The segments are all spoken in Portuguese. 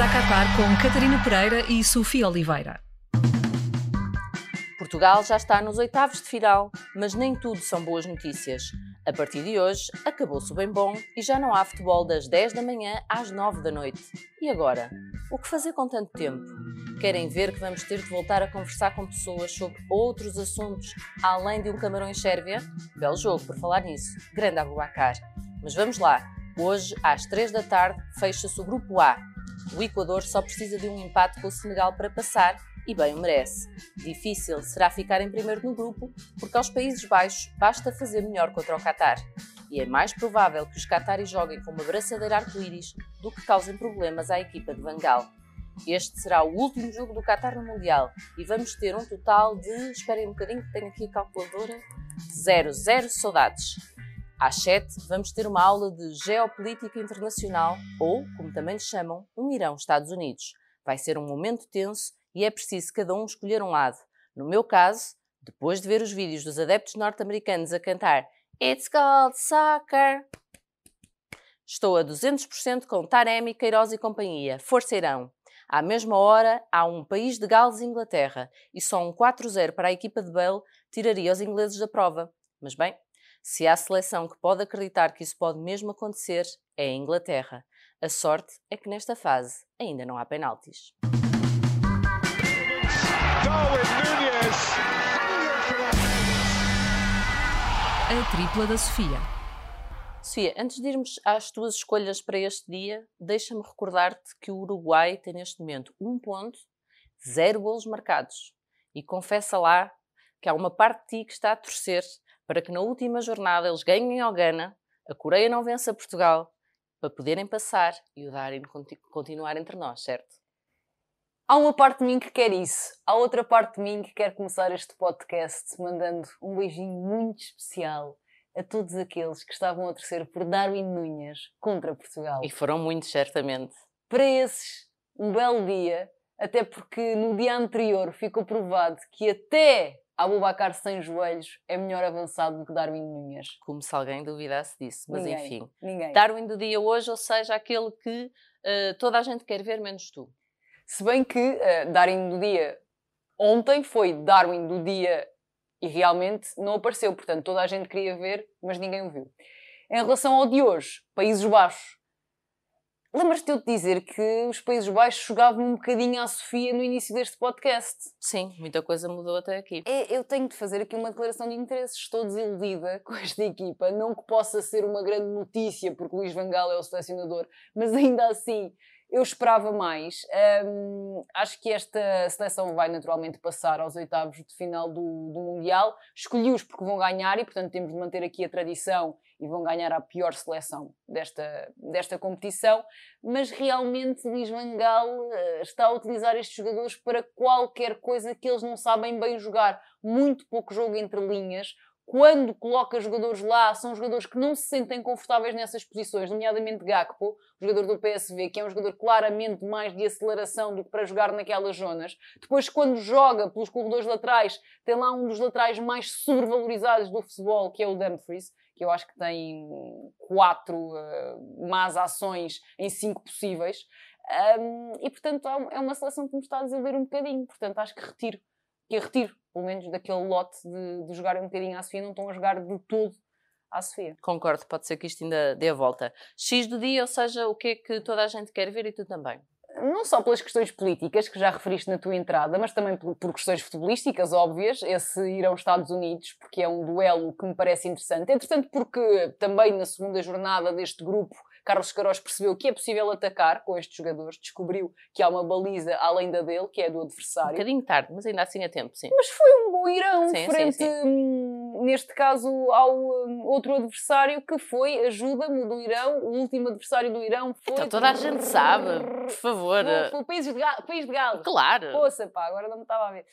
À Qatar com Catarina Pereira e Sofia Oliveira. Portugal já está nos oitavos de final, mas nem tudo são boas notícias. A partir de hoje, acabou-se o bem bom e já não há futebol das 10 da manhã às 9 da noite. E agora? O que fazer com tanto tempo? Querem ver que vamos ter de voltar a conversar com pessoas sobre outros assuntos, além de um Camarões Sérvia? Belo jogo, por falar nisso. Grande Abubacar. Mas vamos lá. Hoje, às 3 da tarde, fecha-se o Grupo A. O Equador só precisa de um empate com o Senegal para passar e bem o merece. Difícil será ficar em primeiro no grupo, porque aos Países Baixos basta fazer melhor contra o Qatar. E é mais provável que os Qataris joguem com uma braçadeira arco-íris do que causem problemas à equipa de Vangal. Este será o último jogo do Qatar no Mundial e vamos ter um total de, esperem um bocadinho que tenho aqui a calculadora, zero, zero saudades. Às 7 vamos ter uma aula de Geopolítica Internacional ou, como também lhe chamam, um Irão-Estados Unidos. Vai ser um momento tenso e é preciso cada um escolher um lado. No meu caso, depois de ver os vídeos dos adeptos norte-americanos a cantar It's called soccer, estou a 200% com Taremi, Queiroz e companhia. Força Irão! À mesma hora, há um país de Gales e Inglaterra e só um 4-0 para a equipa de Bale tiraria os ingleses da prova. Mas bem, se há seleção que pode acreditar que isso pode mesmo acontecer, é a Inglaterra. A sorte é que nesta fase ainda não há penaltis. A tripla da Sofia. Sofia, antes de irmos às tuas escolhas para este dia, deixa-me recordar-te que o Uruguai tem neste momento um ponto, zero golos marcados. E confessa lá que há uma parte de ti que está a torcer para que na última jornada eles ganhem ao Gana, a Coreia não vença Portugal, para poderem passar e o Darem continuar entre nós, certo? Há uma parte de mim que quer isso. Há outra parte de mim que quer começar este podcast mandando um beijinho muito especial a todos aqueles que estavam a torcer por Darwin Nunhas contra Portugal. E foram muitos, certamente. Para esses, um belo dia, até porque no dia anterior ficou provado que até Abubacar sem joelhos é melhor avançado do que Darwin Nunhas. Como se alguém duvidasse disso, mas ninguém, enfim. Ninguém. Darwin do dia hoje, ou seja, aquele que uh, toda a gente quer ver, menos tu. Se bem que uh, Darwin do dia ontem foi Darwin do dia e realmente não apareceu. Portanto, toda a gente queria ver, mas ninguém o viu. Em relação ao de hoje, Países Baixos. Lembras-te de eu te dizer que os Países Baixos jogavam um bocadinho à Sofia no início deste podcast? Sim, muita coisa mudou até aqui. É, eu tenho de fazer aqui uma declaração de interesse. Estou desiludida com esta equipa. Não que possa ser uma grande notícia, porque Luís Vangal é o selecionador, mas ainda assim eu esperava mais. Um, acho que esta seleção vai naturalmente passar aos oitavos de final do, do Mundial. Escolhi-os porque vão ganhar e, portanto, temos de manter aqui a tradição e vão ganhar a pior seleção desta, desta competição. Mas realmente Luís Vangal uh, está a utilizar estes jogadores para qualquer coisa que eles não sabem bem jogar. Muito pouco jogo entre linhas, quando coloca jogadores lá, são jogadores que não se sentem confortáveis nessas posições, nomeadamente Gakpo, jogador do PSV, que é um jogador claramente mais de aceleração do que para jogar naquelas zonas. Depois, quando joga pelos corredores laterais, tem lá um dos laterais mais sobrevalorizados do futebol, que é o Dumfries, que eu acho que tem quatro uh, más ações em cinco possíveis. Um, e, portanto, é uma seleção que me está a desenvolver um bocadinho. Portanto, acho que retiro que retiro, pelo menos daquele lote de, de jogar um bocadinho à Sofia, não estão a jogar de todo à Sofia. Concordo, pode ser que isto ainda dê a volta. X do dia, ou seja, o que é que toda a gente quer ver e tu também? Não só pelas questões políticas, que já referiste na tua entrada, mas também por, por questões futebolísticas óbvias, esse ir aos Estados Unidos, porque é um duelo que me parece interessante. Entretanto, porque também na segunda jornada deste grupo Carlos Queiroz percebeu que é possível atacar com estes jogadores, descobriu que há uma baliza além da dele, que é do adversário. Um bocadinho tarde, mas ainda assim a tempo, sim. Mas foi um bom Irão sim, frente, sim, sim. Neste caso, ao outro adversário que foi, ajuda-me, do Irão, o último adversário do Irão foi... Então toda a gente sabe, por favor. Foi, o país de, Galo, país de. Claro. Poxa, pá, agora não me estava a ver.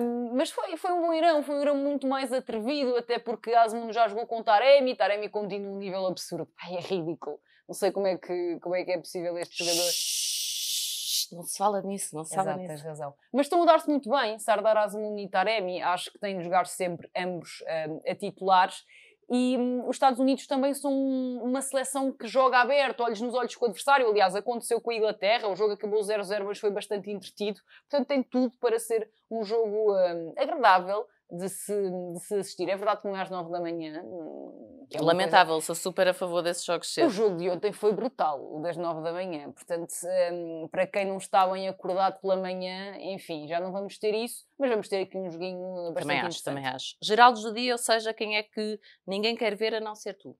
Um, mas foi, foi um bom Irão, foi um Irão muito mais atrevido, até porque Asmun já jogou com Taremi, Taremi continua um nível absurdo. Ai, é ridículo. Não sei como é que, como é, que é possível este jogador. Não se fala nisso, não se fala Exato, nisso. tens razão. Mas estão a dar-se muito bem, Sardar Azmoun e Taremi. Acho que têm de jogar sempre ambos um, a titulares. E hum, os Estados Unidos também são uma seleção que joga aberto, olhos nos olhos com o adversário. Aliás, aconteceu com a Inglaterra, o jogo acabou 0-0, mas foi bastante entretido. Portanto, tem tudo para ser um jogo hum, agradável de se, de se assistir. É verdade que não é às 9 da manhã. Hum, é Lamentável, coisa... sou super a favor desses jogos cedo. O jogo de ontem foi brutal, o das 9 da manhã. Portanto, um, para quem não está bem acordado pela manhã, enfim, já não vamos ter isso, mas vamos ter aqui um joguinho bastante Também acho, também acho. Geraldo do dia, ou seja, quem é que ninguém quer ver a não ser tu?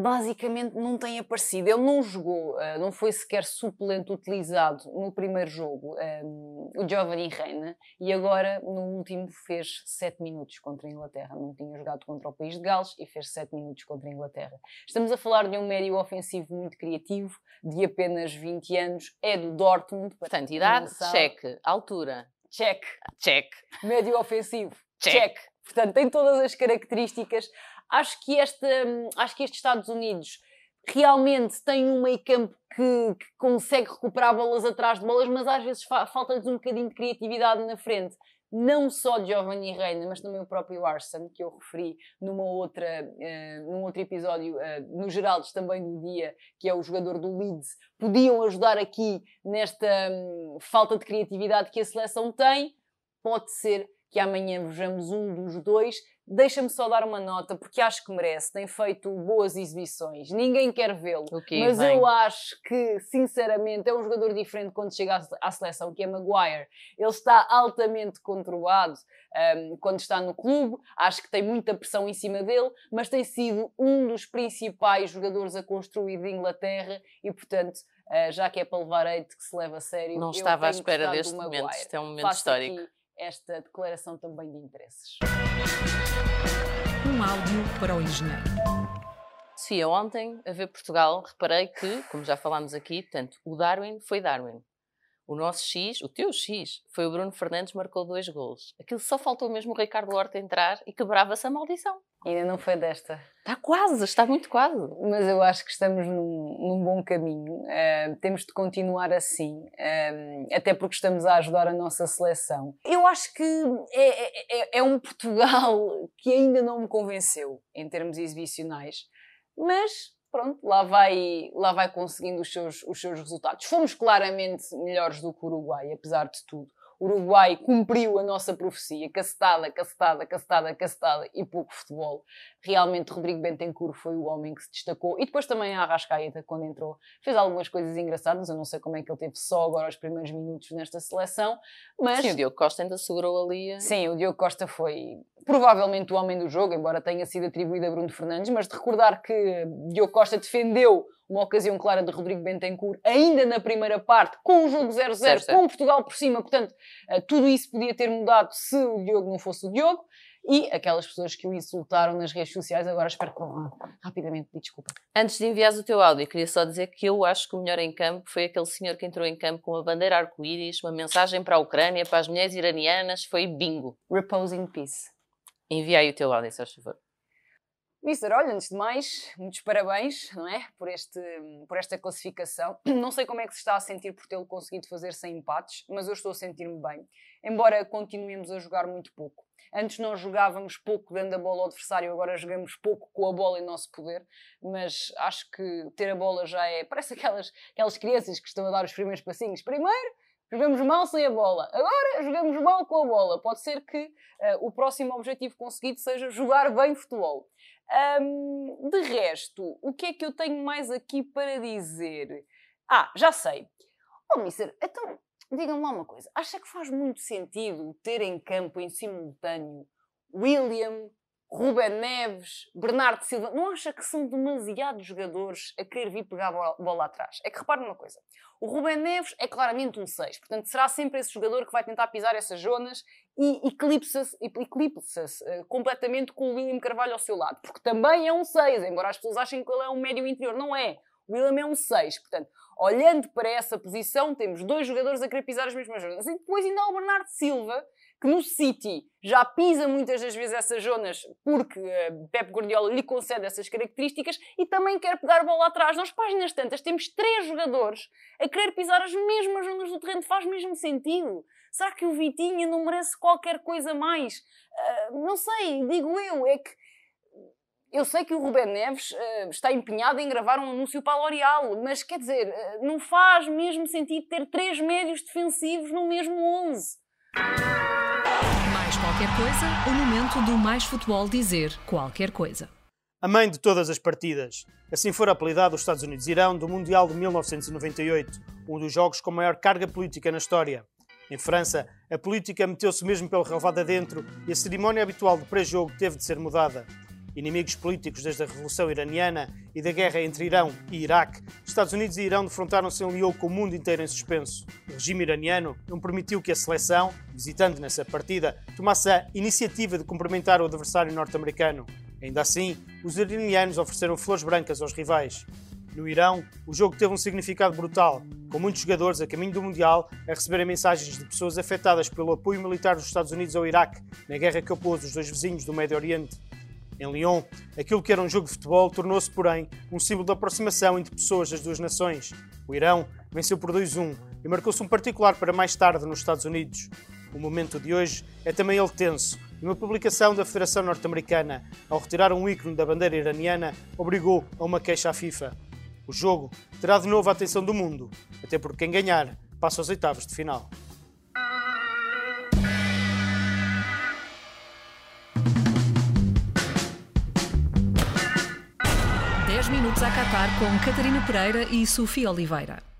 Basicamente não tem aparecido. Ele não jogou, uh, não foi sequer suplente utilizado no primeiro jogo, um, o Giovanni Reina, e agora no último fez 7 minutos contra a Inglaterra. Não tinha jogado contra o país de Gales e fez 7 minutos contra a Inglaterra. Estamos a falar de um médio ofensivo muito criativo, de apenas 20 anos, é do Dortmund. Portanto, idade, cheque, altura, check, check, médio ofensivo, check. check. Portanto, tem todas as características Acho que, este, acho que estes Estados Unidos realmente tem um meio campo que, que, consegue recuperar bolas atrás de bolas, mas às vezes fa falta-lhes um bocadinho de criatividade na frente. Não só de Giovanni Reina, mas também o próprio Arson, que eu referi numa outra, uh, num outro episódio, uh, no Geraldes também do dia, que é o jogador do Leeds, podiam ajudar aqui nesta um, falta de criatividade que a seleção tem. Pode ser que amanhã vejamos um dos dois Deixa-me só dar uma nota, porque acho que merece. Tem feito boas exibições. Ninguém quer vê-lo. Okay, mas bem. eu acho que, sinceramente, é um jogador diferente quando chega à seleção, que é Maguire. Ele está altamente controlado um, quando está no clube. Acho que tem muita pressão em cima dele, mas tem sido um dos principais jogadores a construir de Inglaterra e, portanto, uh, já que é para levar eite que se leva a sério. Não estava à espera deste momento. Isto é um momento Faço histórico esta declaração também de interesses. Um áudio para o engenheiro. Sofia, ontem, a ver Portugal, reparei que, como já falámos aqui, portanto, o Darwin foi Darwin. O nosso X, o teu X, foi o Bruno Fernandes, marcou dois gols. Aquilo só faltou mesmo o Ricardo Horta entrar e quebrava-se a maldição. Ainda não foi desta. Está quase, está muito quase. Mas eu acho que estamos num, num bom caminho. Uh, temos de continuar assim, uh, até porque estamos a ajudar a nossa seleção. Eu acho que é, é, é, é um Portugal que ainda não me convenceu em termos exibicionais, mas pronto, lá vai, lá vai conseguindo os seus, os seus resultados. Fomos claramente melhores do que o Uruguai, apesar de tudo. Uruguai cumpriu a nossa profecia, cacetada, cacetada, cacetada, cacetada e pouco futebol. Realmente Rodrigo Bentencourt foi o homem que se destacou. E depois também a Arrascaeta, quando entrou, fez algumas coisas engraçadas. Eu não sei como é que ele teve só agora os primeiros minutos nesta seleção, mas... Sim, o Diogo Costa ainda segurou ali. Sim, o Diogo Costa foi provavelmente o homem do jogo, embora tenha sido atribuído a Bruno Fernandes, mas de recordar que Diogo Costa defendeu uma ocasião clara de Rodrigo Bentencourt, ainda na primeira parte, com o jogo 0-0, com Portugal por cima, portanto, eh, tudo isso podia ter mudado se o Diogo não fosse o Diogo, e aquelas pessoas que o insultaram nas redes sociais, agora espero que vão rapidamente pedir desculpa. Antes de enviares o teu áudio, queria só dizer que eu acho que o melhor em campo foi aquele senhor que entrou em campo com uma bandeira arco-íris, uma mensagem para a Ucrânia, para as mulheres iranianas, foi bingo. Repose in peace. Envia aí o teu áudio, se faz favor. Mister, olha, antes de mais, muitos parabéns, não é? Por, este, por esta classificação. Não sei como é que se está a sentir por tê-lo conseguido fazer sem empates, mas eu estou a sentir-me bem. Embora continuemos a jogar muito pouco. Antes nós jogávamos pouco dando a bola ao adversário, agora jogamos pouco com a bola em nosso poder, mas acho que ter a bola já é. Parece aquelas, aquelas crianças que estão a dar os primeiros passinhos. Primeiro, Jogamos mal sem a bola. Agora jogamos mal com a bola. Pode ser que uh, o próximo objetivo conseguido seja jogar bem futebol. Um, de resto, o que é que eu tenho mais aqui para dizer? Ah, já sei. Oh, Mister, então diga-me lá uma coisa. Acha que faz muito sentido ter em campo em simultâneo William, Ruben Neves, Bernardo Silva, não acha que são demasiados jogadores a querer vir pegar a bola, bola atrás? É que repare numa coisa: o Ruben Neves é claramente um 6, portanto será sempre esse jogador que vai tentar pisar essas zonas e eclipsa-se eclipsa uh, completamente com o William Carvalho ao seu lado, porque também é um 6, embora as pessoas achem que ele é um médio interior, não é. O William é um 6, portanto, olhando para essa posição, temos dois jogadores a querer pisar as mesmas zonas. E depois ainda há o Bernardo Silva, que no City já pisa muitas das vezes essas zonas porque uh, Pep Guardiola lhe concede essas características e também quer pegar bola atrás. Nas páginas tantas temos três jogadores a querer pisar as mesmas zonas do terreno. Faz mesmo sentido. Será que o Vitinha não merece qualquer coisa mais? Uh, não sei, digo eu, é que eu sei que o Rubén Neves uh, está empenhado em gravar um anúncio para a L'Oréal, mas quer dizer, uh, não faz mesmo sentido ter três médios defensivos no mesmo 11. Qualquer coisa, o momento do Mais Futebol dizer qualquer coisa. A mãe de todas as partidas. Assim foi apelidado os Estados Unidos-Irão do Mundial de 1998, um dos jogos com maior carga política na história. Em França, a política meteu-se mesmo pelo relvado adentro e a cerimónia habitual de pré-jogo teve de ser mudada. Inimigos políticos desde a Revolução Iraniana e da guerra entre Irão e Iraque, Estados Unidos e Irão defrontaram-se em liou com o mundo inteiro em suspenso. O regime iraniano não permitiu que a seleção, visitando nessa partida, tomasse a iniciativa de cumprimentar o adversário norte-americano. Ainda assim, os iranianos ofereceram flores brancas aos rivais. No Irão, o jogo teve um significado brutal, com muitos jogadores a caminho do Mundial a receberem mensagens de pessoas afetadas pelo apoio militar dos Estados Unidos ao Iraque na guerra que opôs os dois vizinhos do Médio Oriente. Em Lyon, aquilo que era um jogo de futebol tornou-se, porém, um símbolo de aproximação entre pessoas das duas nações. O Irão venceu por 2-1 e marcou-se um particular para mais tarde nos Estados Unidos. O momento de hoje é também ele tenso, e uma publicação da Federação Norte-Americana, ao retirar um ícone da bandeira iraniana, obrigou a uma queixa à FIFA. O jogo terá de novo a atenção do mundo, até porque quem ganhar passa aos oitavos de final. A Qatar com Catarina Pereira e Sofia Oliveira.